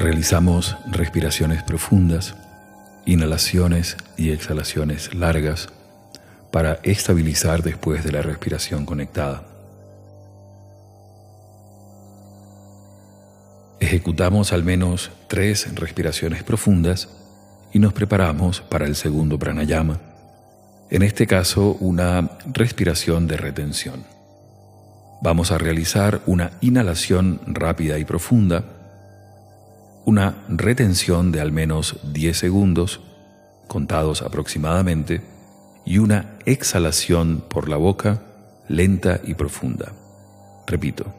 Realizamos respiraciones profundas, inhalaciones y exhalaciones largas para estabilizar después de la respiración conectada. Ejecutamos al menos tres respiraciones profundas y nos preparamos para el segundo pranayama, en este caso una respiración de retención. Vamos a realizar una inhalación rápida y profunda, una retención de al menos 10 segundos, contados aproximadamente, y una exhalación por la boca lenta y profunda. Repito,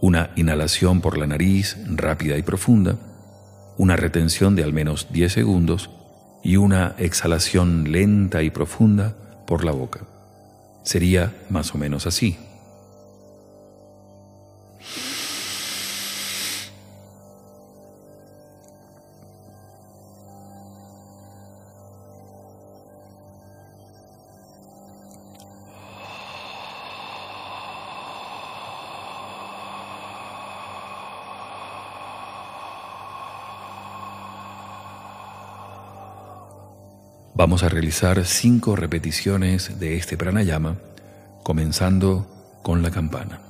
una inhalación por la nariz rápida y profunda, una retención de al menos 10 segundos y una exhalación lenta y profunda por la boca. Sería más o menos así. Vamos a realizar cinco repeticiones de este pranayama, comenzando con la campana.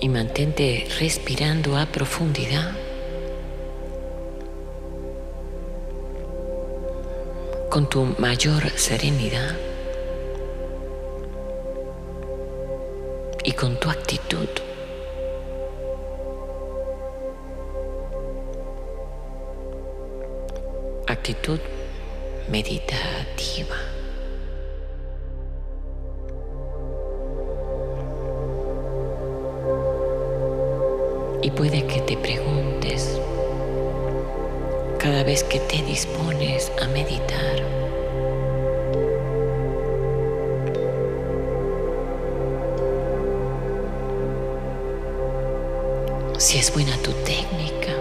Y mantente respirando a profundidad. con tu mayor serenidad y con tu actitud. Actitud meditativa. Y puede que te preguntes cada vez que te dispones a meditar. Si es buena tu técnica,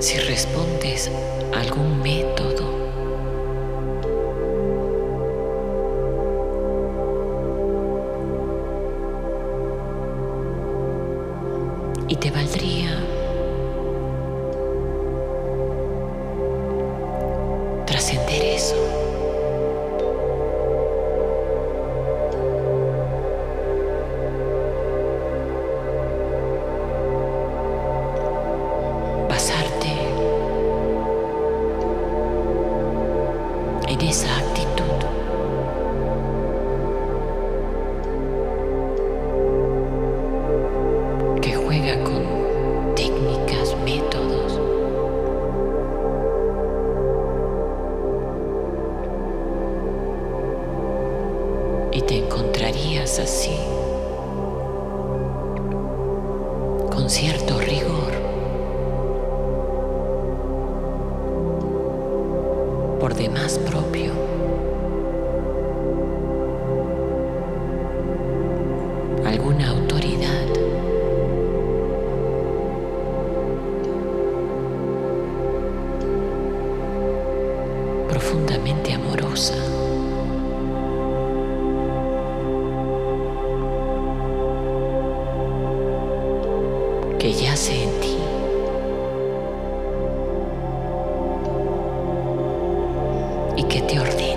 si respondes a algún método y que te ordena.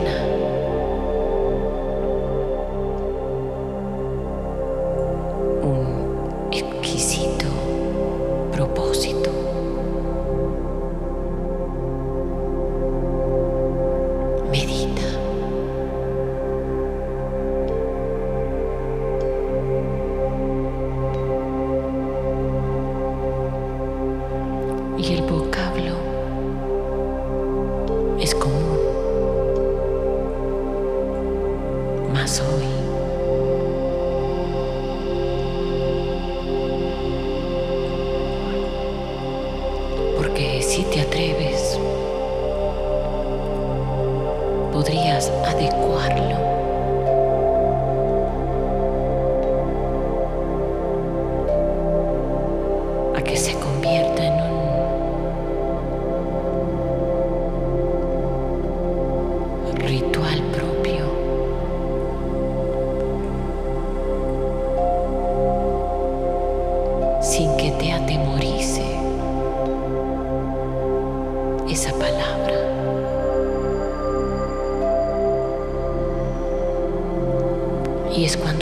Esa palabra. Y es cuando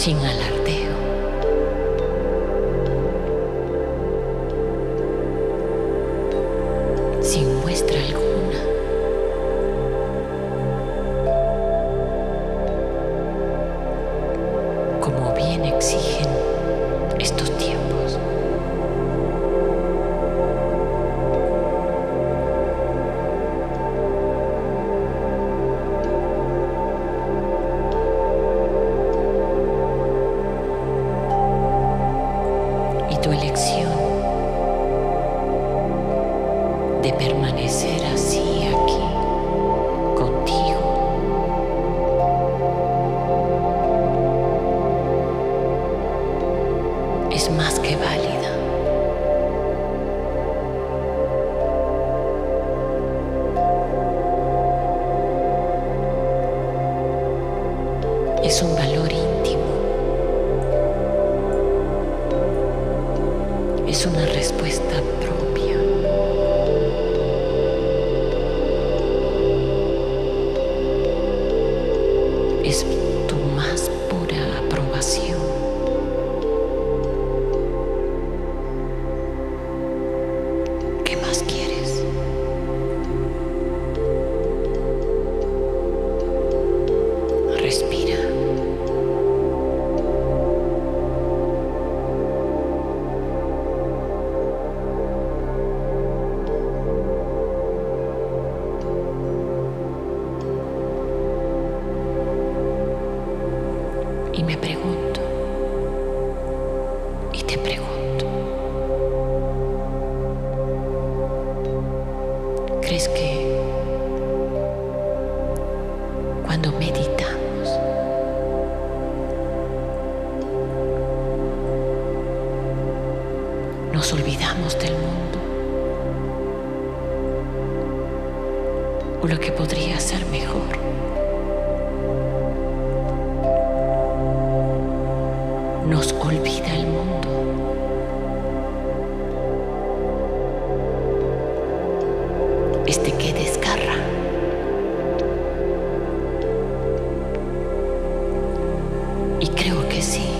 Sin alardeo. Es tu más Y creo que sí.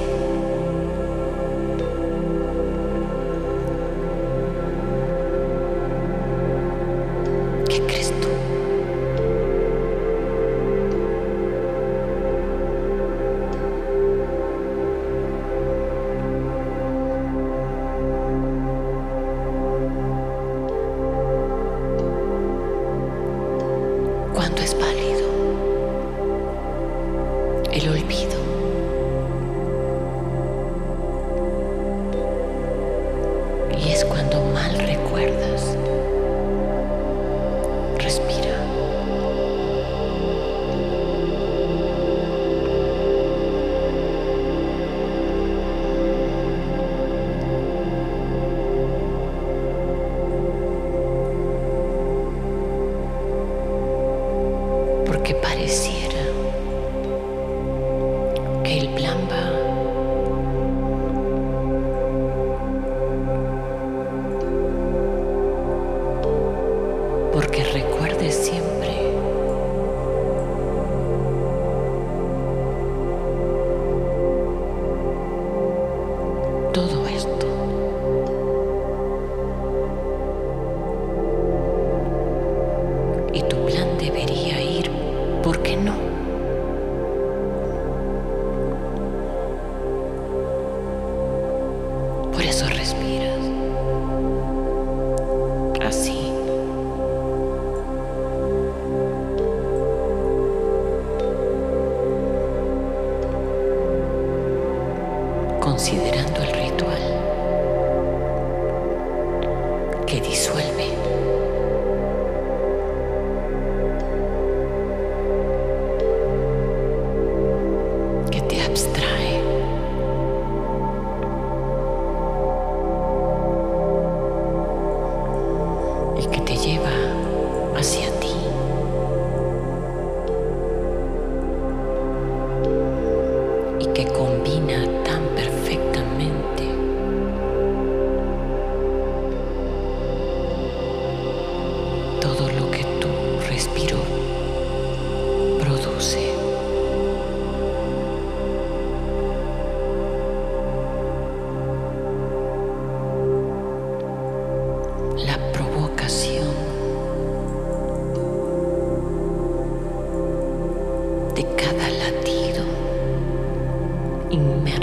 Todo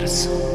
Mars.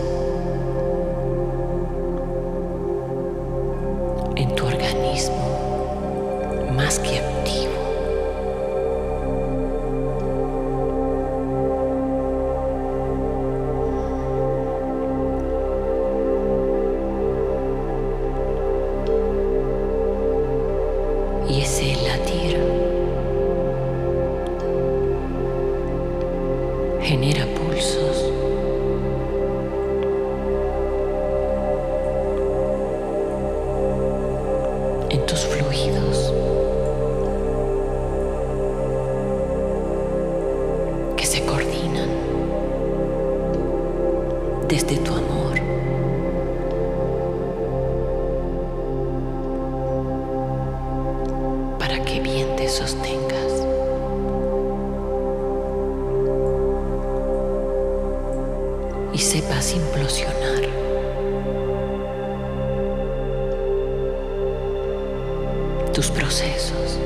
tus procesos.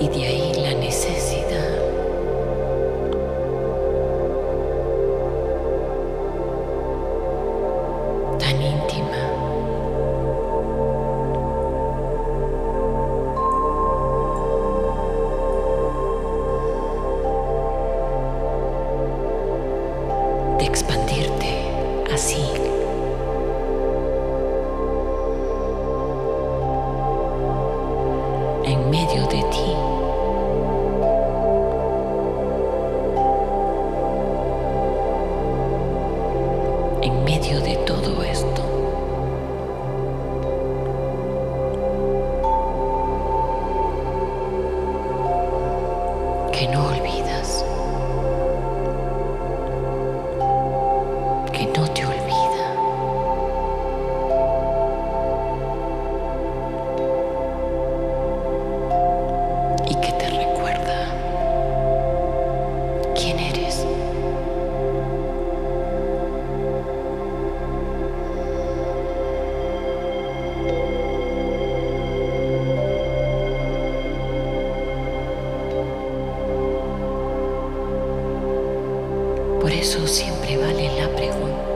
y de ahí Por eso siempre vale la pregunta.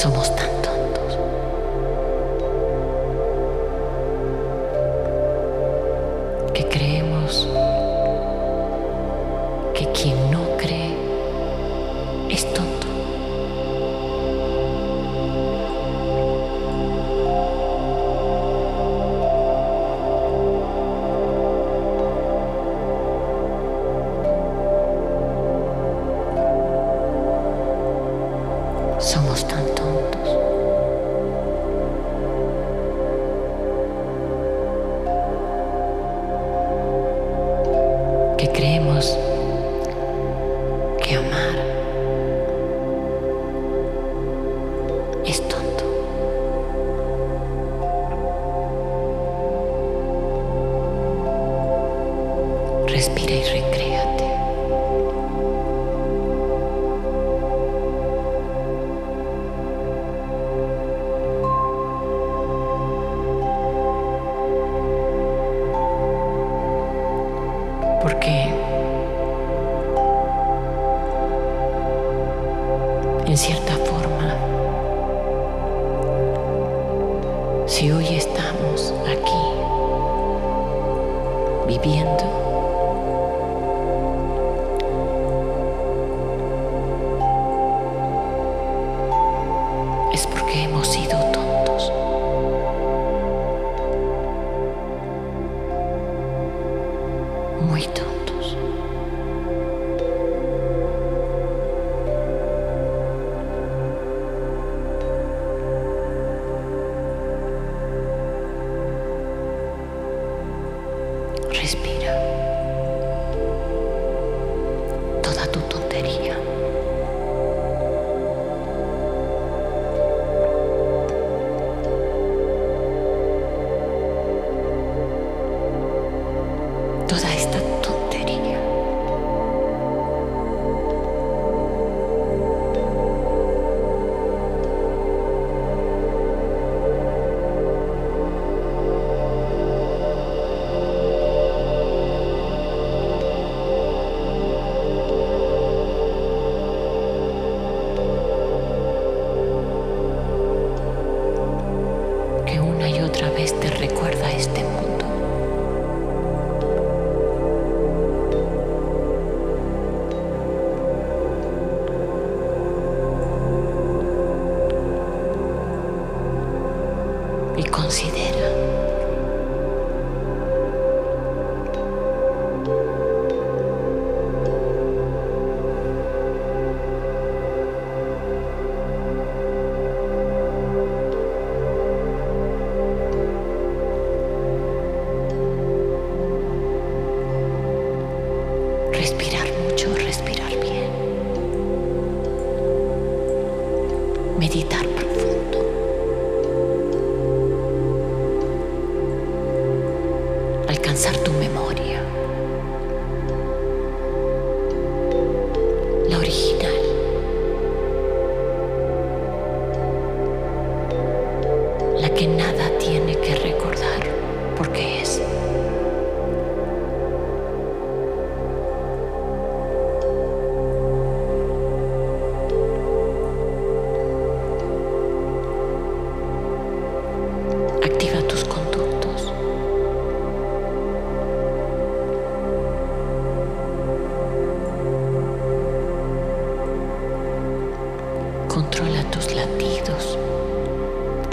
Somos tan si hoy estamos aquí viviendo,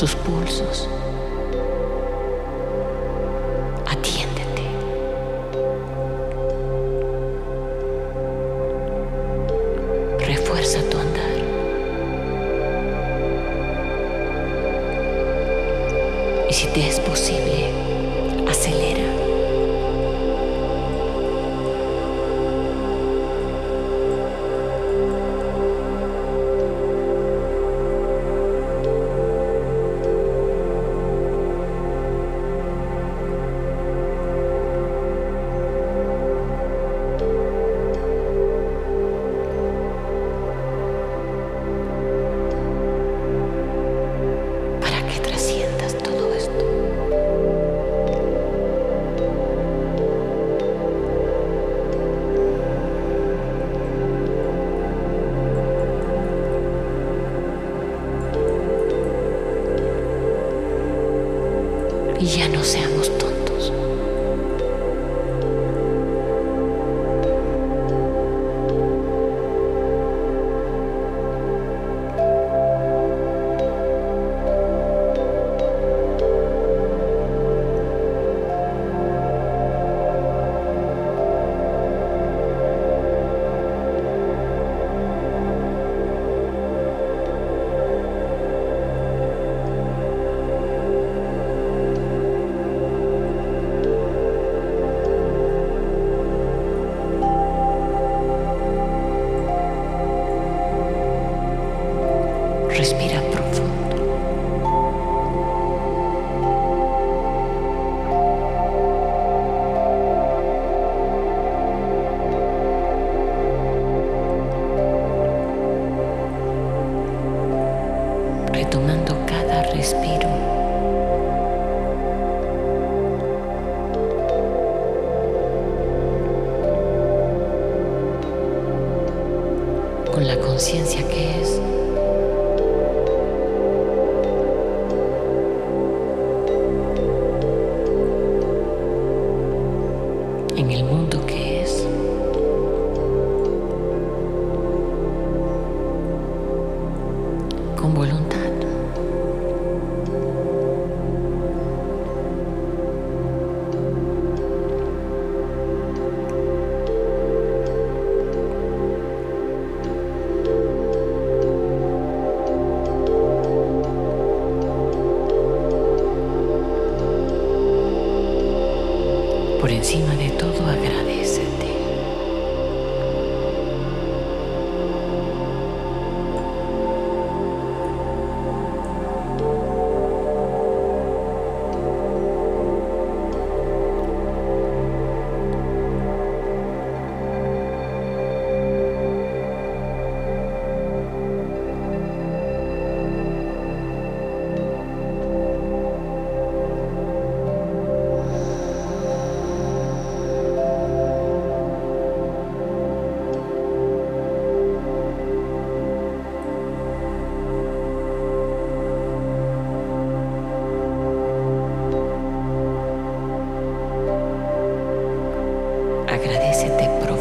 sus pulsos. en el mundo que es. ese te pro